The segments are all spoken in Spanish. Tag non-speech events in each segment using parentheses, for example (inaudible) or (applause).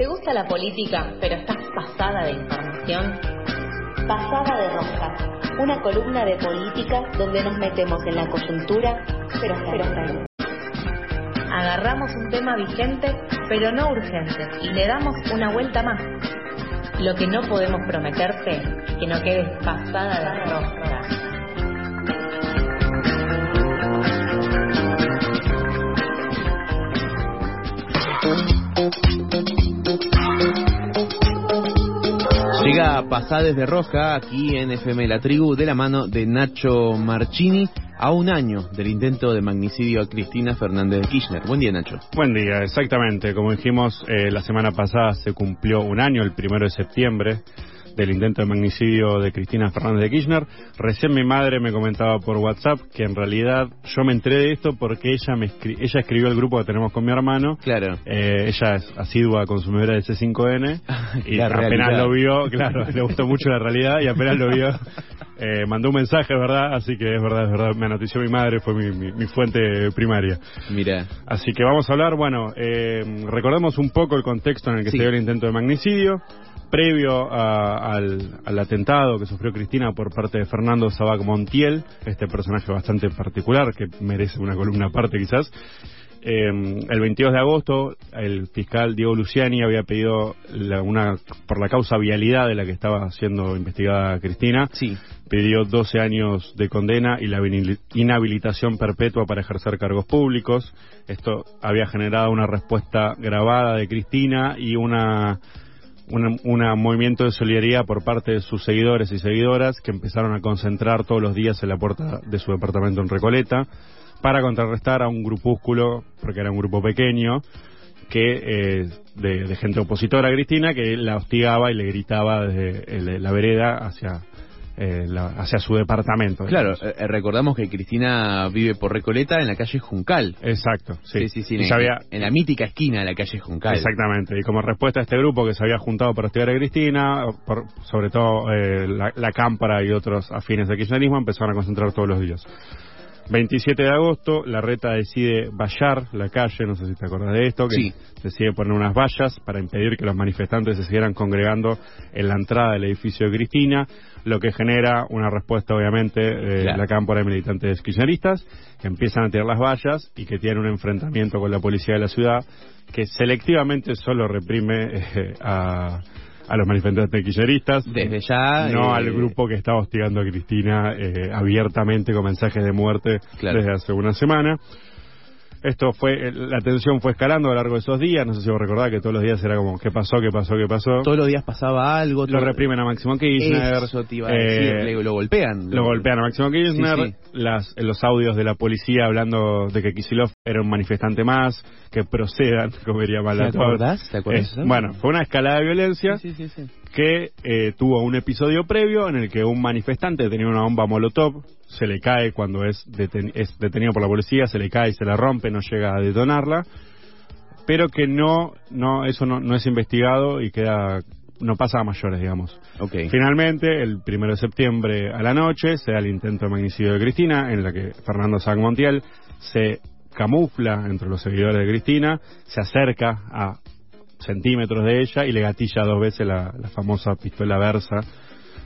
¿Te gusta la política, pero estás pasada de información? Pasada de Rosca, una columna de política donde nos metemos en la coyuntura, pero ahí. Agarramos un tema vigente, pero no urgente, y le damos una vuelta más. Lo que no podemos prometerte que no quedes pasada de rosca. Llega Pasades de Roja aquí en FM La Tribu de la mano de Nacho Marchini a un año del intento de magnicidio a Cristina Fernández de Kirchner. Buen día, Nacho. Buen día, exactamente. Como dijimos, eh, la semana pasada se cumplió un año, el primero de septiembre, del intento de magnicidio de Cristina Fernández de Kirchner. Recién mi madre me comentaba por WhatsApp que en realidad yo me enteré de esto porque ella me ella escribió el grupo que tenemos con mi hermano. Claro. Eh, ella es asidua consumidora de C5N (laughs) y La apenas realidad. lo vio, claro, le gustó mucho la realidad y apenas lo vio. (laughs) eh, mandó un mensaje, ¿verdad? Así que es verdad, es verdad. Me anotició mi madre, fue mi, mi- mi fuente primaria. Mira, Así que vamos a hablar, bueno, eh, recordemos un poco el contexto en el que Sí. se dio el intento de magnicidio. Previo a- al, al atentado que sufrió Cristina por parte de Fernando Sabac Montiel, este personaje bastante particular que merece una columna aparte quizás. Eh, el 22 de agosto, el fiscal Diego Luciani había pedido la- una por la causa vialidad de la que estaba siendo investigada Cristina sí, pidió 12 años de condena y la inhabilit- inhabilitación perpetua para ejercer cargos públicos. Esto había generado una respuesta grabada de Cristina y una una movimiento de solidaridad por parte de sus seguidores y seguidoras que empezaron a concentrar todos los días en la puerta de su departamento en Recoleta para contrarrestar a un grupúsculo, porque era un grupo pequeño, que eh, de, gente opositora a Cristina que la hostigaba y le gritaba desde el- la vereda hacia eh, la- hacia su departamento. claro, eh, recordamos que Cristina vive por Recoleta en la calle Juncal. Exacto, sí. Sí, sí, sí, Y en, se había- en la mítica esquina de la calle Juncal. Exactamente, y como respuesta a este grupo que se había juntado para hostigar a Cristina, por- sobre todo eh, la, la Cámpara y otros afines al kirchnerismo, empezaron a concentrar todos los días. 27 de agosto, la reta decide vallar la calle, no sé si te acordás de esto, que Sí. decide poner unas vallas para impedir que los manifestantes se siguieran congregando en la entrada del edificio de Cristina, lo que genera una respuesta, obviamente, de Claro. la cámpora de militantes kirchneristas, que empiezan a tirar las vallas y que tienen un enfrentamiento con la policía de la ciudad, que selectivamente solo reprime (laughs) eh, a, a los manifestantes kirchneristas. Desde ya, No eh, al grupo que estaba hostigando a Cristina eh, abiertamente con mensajes de muerte Claro. desde hace una semana. Esto fue, eh, la tensión fue escalando a lo largo de esos días, no sé si vos recordás que todos los días era como, ¿qué pasó, qué pasó, qué pasó? Todos los días pasaba algo. Lo reprimen a Máximo Kirchner. Eso te iba a eh, le- lo golpean. lo golpean a Máximo Kirchner, Sí, sí. Las, los audios de la policía hablando de que Kisilov era un manifestante más, que procedan, (laughs) como diría ¿Te acordás? ¿Te acordás Eh, bueno, fue una escalada de violencia Sí, sí, sí. Que eh, tuvo un episodio previo en el que un manifestante tenía una bomba molotov, se le cae cuando es, deten- es detenido por la policía, se le cae y se la rompe, no llega a detonarla, pero que no, no eso no, no es investigado y queda no pasa a mayores, digamos. Finalmente, el primero de septiembre a la noche, se da el intento de magnicidio de Cristina, en la que Fernando San Montiel se camufla entre los seguidores de Cristina, se acerca a centímetros de ella y le gatilla dos veces la, la famosa pistola Versa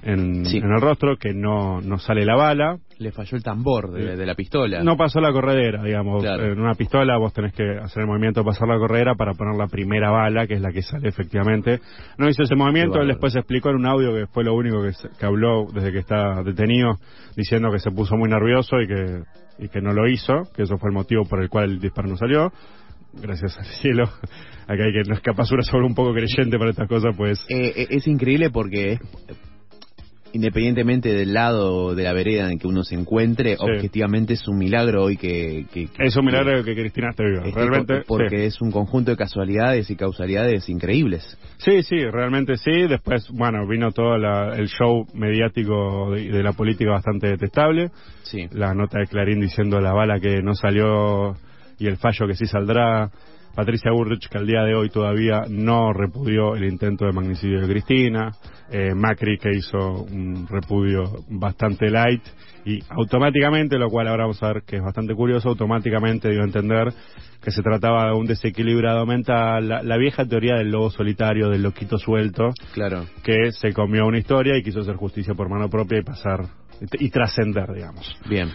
en, Sí. en el rostro, que no, no sale la bala. Le falló el tambor de, de la pistola. No pasó la corredera, digamos. Claro. En una pistola vos tenés que hacer el movimiento de pasar la corredera para poner la primera bala, que es la que sale efectivamente. No hizo ese movimiento, él después explicó en un audio que fue lo único que, se- que habló desde que está detenido, diciendo que se puso muy nervioso y que, y que no lo hizo, que eso fue el motivo por el cual el disparo no salió. Gracias al cielo. Acá hay que no es capaz sobre un poco creyente para estas cosas, pues. Eh, eh, es increíble porque independientemente del lado de la vereda en que uno se encuentre, Sí. objetivamente es un milagro hoy que... que- que- Es un milagro que Cristina esté viva. Realmente. por- porque sí. es un conjunto de casualidades y causalidades increíbles. Sí, sí, realmente sí. Después, bueno, vino todo la- el show mediático de, de la política bastante detestable. Sí. La nota de Clarín diciendo la bala que no salió y el fallo que sí saldrá. Patricia Burrich, que al día de hoy todavía no repudió el intento de magnicidio de Cristina. eh, Macri que hizo un repudio bastante light y automáticamente, lo cual ahora vamos a ver que es bastante curioso, automáticamente dio a entender que se trataba de un desequilibrado mental, la, la vieja teoría del lobo solitario, del loquito suelto, Claro. que se comió una historia y quiso hacer justicia por mano propia y pasar y trascender, digamos. Bien.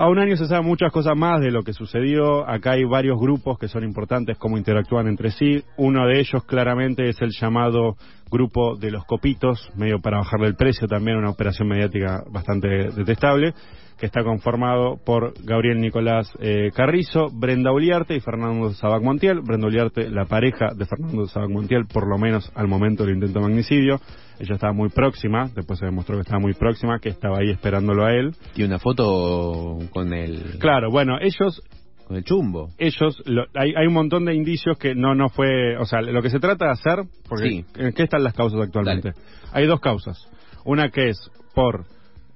A un año se saben muchas cosas más de lo que sucedió. Acá hay varios grupos que son importantes, cómo interactúan entre sí. Uno de ellos claramente es el llamado grupo de los copitos, medio para bajarle el precio también, una operación mediática bastante detestable, que está conformado por Gabriel Nicolás eh, Carrizo, Brenda Uliarte y Fernando Sabac Montiel. Brenda Uliarte, la pareja de Fernando Sabac Montiel, por lo menos al momento del intento de magnicidio. Ella estaba muy próxima, después se demostró que estaba muy próxima, que estaba ahí esperándolo a él. Tiene una foto con el, Claro, bueno, ellos con el chumbo. ellos lo- hay, hay un montón de indicios que no no fue o sea lo que se trata de hacer porque Sí. en qué están las causas actualmente hay dos causas una que es por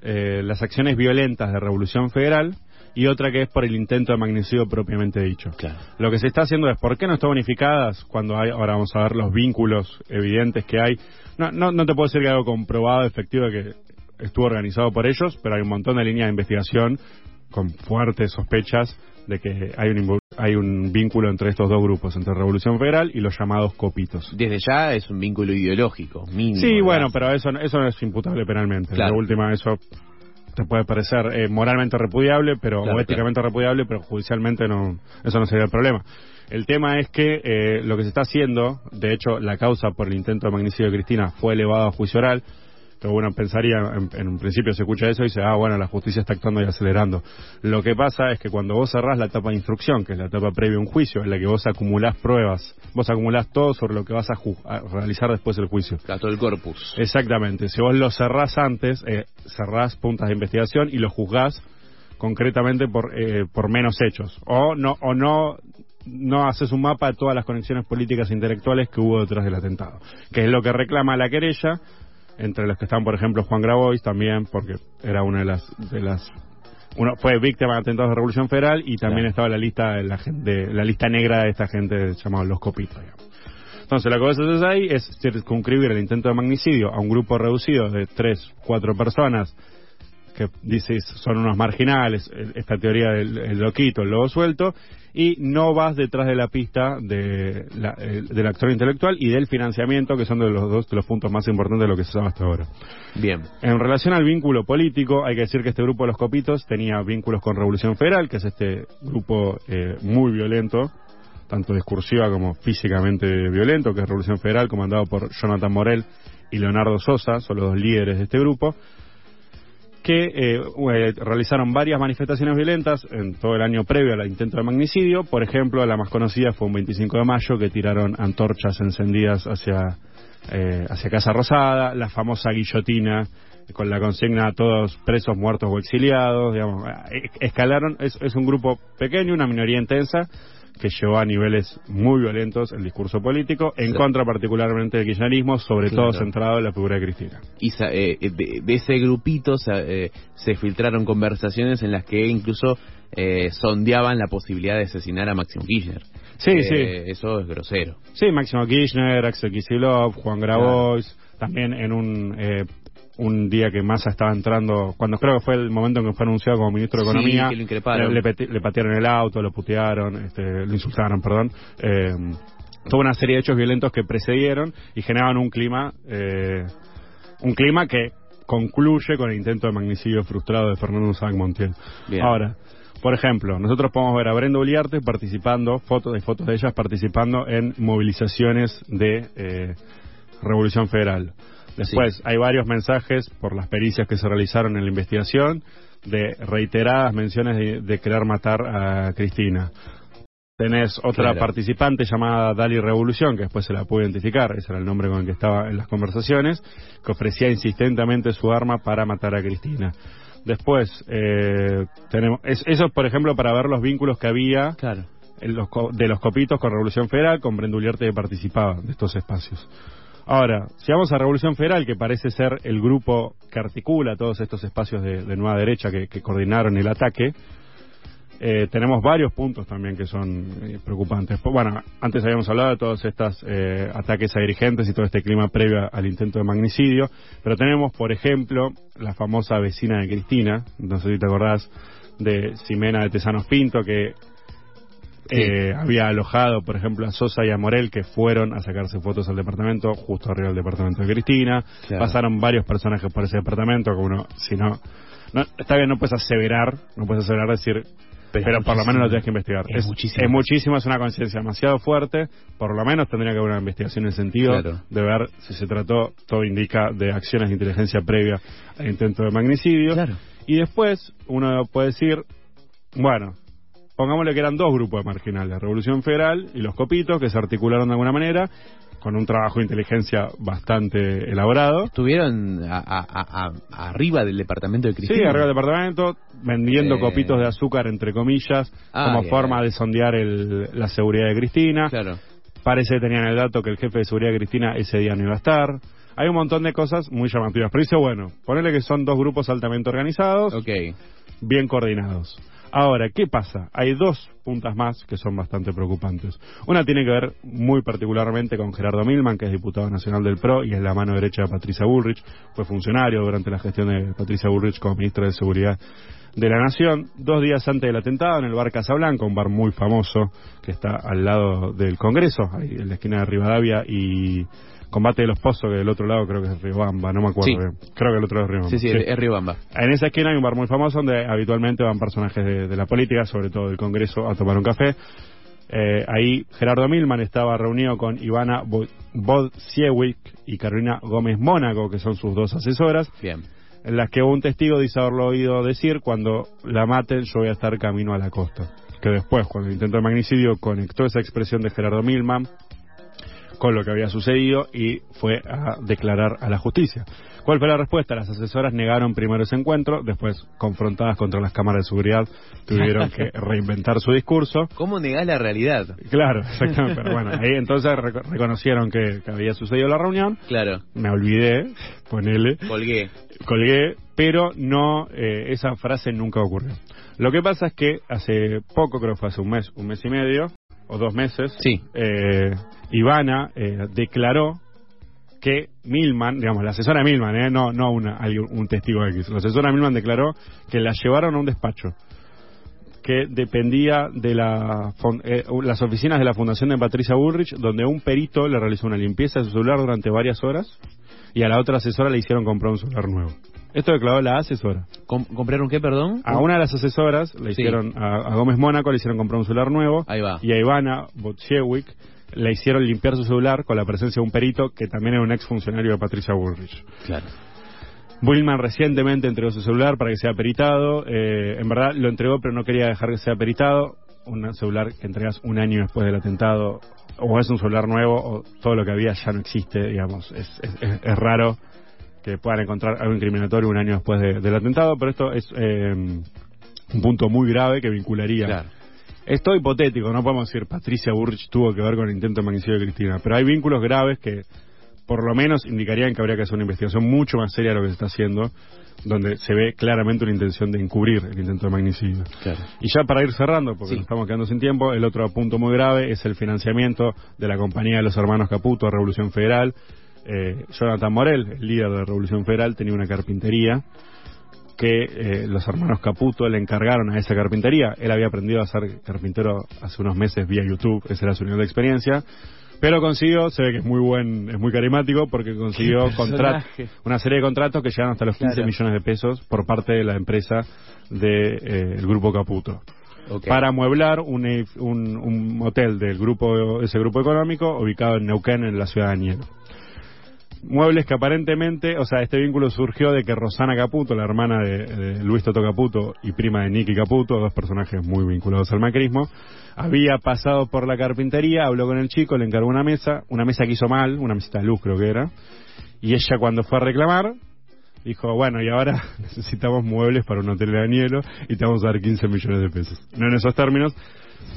eh, las acciones violentas de Revolución Federal y otra que es por el intento de magnicidio propiamente dicho Claro. lo que se está haciendo es por qué no están unificadas cuando hay ahora vamos a ver los vínculos evidentes que hay no no no te puedo decir que algo comprobado efectivo que estuvo organizado por ellos pero hay un montón de líneas de investigación con fuertes sospechas de que hay un, hay un vínculo entre estos dos grupos, entre Revolución Federal y los llamados copitos. Desde ya es un vínculo ideológico, mínimo. Sí, bueno, pero eso, eso no es imputable penalmente. Claro. La última, eso te puede parecer eh, moralmente repudiable, pero Claro, o éticamente repudiable, pero judicialmente no, eso no sería el problema. El tema es que eh, lo que se está haciendo, de hecho, la causa por el intento de magnicidio de Cristina fue elevada a juicio oral. Pero bueno, pensaría, en, en un principio se escucha eso y dice, ah, bueno, la justicia está actuando y acelerando. Lo que pasa es que cuando vos cerrás la etapa de instrucción, que es la etapa previa a un juicio, en la que vos acumulás pruebas, vos acumulás todo sobre lo que vas a, ju- a realizar después del juicio. Todo el corpus. Exactamente. Si vos lo cerrás antes, eh, cerrás puntas de investigación y lo juzgás concretamente por, eh, por menos hechos. O no, o no, no haces un mapa de todas las conexiones políticas e intelectuales que hubo detrás del atentado. Que es lo que reclama la querella, entre los que están, por ejemplo, Juan Grabois también, porque era una de las, de las uno fue víctima de atentados de Revolución Federal y también Claro. estaba en la lista de la, de la lista negra de esta gente llamados los copitos. digamos. Entonces, lo que vos haces ahí es circunscribir el intento de magnicidio a un grupo reducido de tres, cuatro personas que dices son unos marginales, eh, esta teoría del el loquito, el lobo suelto, y no vas detrás de la pista de la- el- del actor intelectual y del financiamiento, que son de los dos de los puntos más importantes de lo que se sabe hasta ahora. Bien. En relación al vínculo político, hay que decir que este grupo de los copitos tenía vínculos con Revolución Federal, que es este grupo eh, muy violento, tanto discursiva como físicamente violento, que es Revolución Federal, comandado por Jonathan Morel y Leonardo Sosa, son los dos líderes de este grupo, que eh, eh, realizaron varias manifestaciones violentas en todo el año previo al intento de magnicidio. Por ejemplo, la más conocida fue un 25 de mayo, que tiraron antorchas encendidas hacia, eh, hacia Casa Rosada, la famosa guillotina con la consigna a todos presos, muertos o exiliados, digamos, eh, escalaron, es, es un grupo pequeño, una minoría intensa, que llevó a niveles muy violentos el discurso político, en contra particularmente del kirchnerismo, sobre Claro. todo centrado en la figura de Cristina. Y sa- eh, eh, de, de ese grupito se, eh, se filtraron conversaciones en las que incluso eh, sondeaban la posibilidad de asesinar a Máximo Kirchner. Sí, Eh, sí. Eso es grosero. Sí, Máximo Kirchner, Axel Kicillof, Juan Grabois, también en un un día que Massa estaba entrando, cuando creo que fue el momento en que fue anunciado como ministro de Sí, Economía, que lo le, le le patearon el auto, lo putearon, este, lo insultaron, perdón. Eh, tuvo una serie de hechos violentos que precedieron y generaban un clima, eh, un clima que concluye con el intento de magnicidio frustrado de Fernando Sáenz Montiel. Bien. Ahora, por ejemplo, nosotros podemos ver a Brenda Uliarte participando, fotos de fotos de ellas participando en movilizaciones de eh, Revolución Federal. Después hay varios mensajes por las pericias que se realizaron en la investigación de reiteradas menciones de, de querer matar a Cristina. Tenés otra Claro. participante llamada Dali Revolución, que después se la pudo identificar, ese era el nombre con el que estaba en las conversaciones, que ofrecía insistentemente su arma para matar a Cristina. Después, eh, tenemos, es- eso por ejemplo para ver los vínculos que había Claro. en los de los copitos con Revolución Federal, con Brenda Uliarte que participaba de estos espacios. Ahora, si vamos a Revolución Federal, que parece ser el grupo que articula todos estos espacios de, nueva derecha que, que coordinaron el ataque, eh, tenemos varios puntos también que son eh, preocupantes. Pues, bueno, antes habíamos hablado de todos estos eh, ataques a dirigentes y todo este clima previo al intento de magnicidio, pero tenemos, por ejemplo, la famosa vecina de Cristina, no sé si te acordás, de Ximena de Tesanos Pinto, que eh, había alojado, por ejemplo, a Sosa y a Morel, que fueron a sacarse fotos al departamento, justo arriba del departamento de Cristina. Claro. Pasaron varios personajes por ese departamento, que uno, si no, no, está bien, no puedes aseverar, no puedes aseverar decir, pero, Pero por lo menos lo tienes que investigar. Es muchísimo. Es muchísimo, es una conciencia demasiado fuerte, por lo menos tendría que haber una investigación en el sentido Claro. de ver si se trató, todo indica, de acciones de inteligencia previa al intento de magnicidio. Claro. Y después uno puede decir, bueno, pongámosle que eran dos grupos de marginales, Revolución Federal y los Copitos, que se articularon de alguna manera, con un trabajo de inteligencia bastante elaborado. Estuvieron a- a- a- a- arriba del departamento de Cristina. Sí, arriba del departamento, vendiendo Eh. copitos de azúcar, entre comillas, como Ay, forma de sondear el- la seguridad de Cristina. Claro. Parece que tenían el dato que el jefe de seguridad de Cristina ese día no iba a estar. Hay un montón de cosas muy llamativas. Pero dice, bueno, ponele que son dos grupos altamente organizados, Ok. bien coordinados. Ahora, ¿qué pasa? Hay dos puntas más que son bastante preocupantes. Una tiene que ver muy particularmente con Gerardo Milman, que es diputado nacional del PRO y es la mano derecha de Patricia Bullrich. Fue funcionario durante la gestión de Patricia Bullrich como ministra de Seguridad de la Nación. Dos días antes del atentado en el bar Casablanca, un bar muy famoso que está al lado del Congreso, ahí en la esquina de Rivadavia y Combate de los Pozos, que del otro lado creo que es Riobamba, no me acuerdo Sí. Creo que el otro lado es Riobamba. Sí, sí, es Riobamba. En esa esquina hay un bar muy famoso donde habitualmente van personajes de, de la política, sobre todo del Congreso, a tomar un café. Eh, ahí Gerardo Milman estaba reunido con Ivana Bo- Bodsiewicz y Carolina Gómez Mónaco, que son sus dos asesoras, Bien. en las que un testigo dice haberlo oído decir, cuando la maten yo voy a estar camino a la costa. Que después, cuando intentó el magnicidio, conectó esa expresión de Gerardo Milman con lo que había sucedido y fue a declarar a la justicia. ¿Cuál fue la respuesta? Las asesoras negaron primero ese encuentro, después, confrontadas contra las cámaras de seguridad, tuvieron que (laughs) reinventar su discurso. ¿Cómo negás la realidad? Claro, exactamente. Pero bueno, ahí (laughs) entonces reco- reconocieron que, que había sucedido la reunión. Claro. Me olvidé, ponele, Colgué. colgué, pero no, eh, esa frase nunca ocurrió. Lo que pasa es que hace poco, creo que fue hace un mes, un mes y medio, o dos meses, Sí. eh, Ivana eh, declaró que Milman, digamos, la asesora Milman, eh, no, no una, un testigo X, la asesora Milman declaró que la llevaron a un despacho que dependía de la, eh, las oficinas de la Fundación de Patricia Bullrich, donde un perito le realizó una limpieza de su celular durante varias horas y a la otra asesora le hicieron comprar un celular nuevo. Esto declaró la asesora. Com- ¿Compraron qué, perdón? A una de las asesoras le Sí. hicieron, a, a Gómez Mónaco le hicieron comprar un celular nuevo Ahí va. y a Ivana Botchewicz le hicieron limpiar su celular con la presencia de un perito que también era un ex funcionario de Patricia Bullrich. Claro. Bullman recientemente entregó su celular para que sea peritado. eh, en verdad lo entregó, pero no quería dejar que sea peritado. Un celular que entregas un año después del atentado, o es un celular nuevo, o todo lo que había ya no existe, digamos. Es, es- es- es raro que puedan encontrar algo incriminatorio un año después de- del atentado, pero esto es eh, un punto muy grave que vincularía. Claro. Esto hipotético, no podemos decir Patricia Burrich tuvo que ver con el intento de magnicidio de Cristina, pero hay vínculos graves que por lo menos indicarían que habría que hacer una investigación mucho más seria de lo que se está haciendo, donde se ve claramente una intención de encubrir el intento de magnicidio. Claro. Y ya para ir cerrando, porque Sí. nos estamos quedando sin tiempo, el otro punto muy grave es el financiamiento de la compañía de los hermanos Caputo, Revolución Federal. Eh, Jonathan Morel, el líder de Revolución Federal, tenía una carpintería que eh, los hermanos Caputo le encargaron a esa carpintería. Él había aprendido a ser carpintero hace unos meses vía YouTube, esa era su nivel de experiencia. Pero consiguió, se ve que es muy buen, es muy carismático porque consiguió una serie de contratos que llegan hasta los 15 Claro. millones de pesos por parte de la empresa del grupo Caputo para amueblar un, edif- un, un hotel del grupo ese grupo económico ubicado en Neuquén en la ciudad de Anielo. Muebles que aparentemente, o sea, este vínculo surgió de que Rosana Caputo, la hermana de, de Luis Toto Caputo y prima de Nicky Caputo, dos personajes muy vinculados al macrismo, había pasado por la carpintería, habló con el chico, le encargó una mesa, una mesa que hizo mal, una mesita de luz creo que era, y ella cuando fue a reclamar, dijo, bueno, y ahora (laughs) necesitamos muebles para un hotel de Anielo y te vamos a dar 15 millones de pesos. No en esos términos,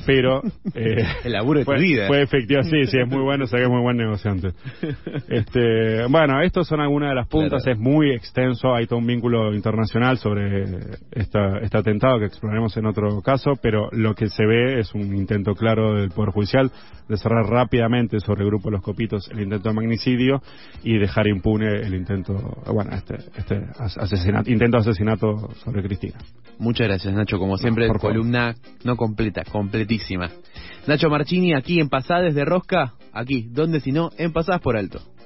pero (laughs) eh, el laburo de fue, tu vida. fue efectivo, sí, sí, es muy bueno, sé que es muy buen negociante. Este, bueno, estos son algunas de las puntas, Claro. es muy extenso, hay todo un vínculo internacional sobre esta, este atentado que exploraremos en otro caso, pero lo que se ve es un intento claro del Poder Judicial de cerrar rápidamente sobre el grupo Los Copitos el intento de magnicidio y dejar impune el intento, bueno, este, este as- asesinato, intento de asesinato sobre Cristina. Muchas gracias, Nacho. Como siempre, Por favor. columna no completa, completísima. Nacho Marchini, aquí en Pasadas de Rosca. Aquí, ¿dónde si no? En Pasadas por Alto.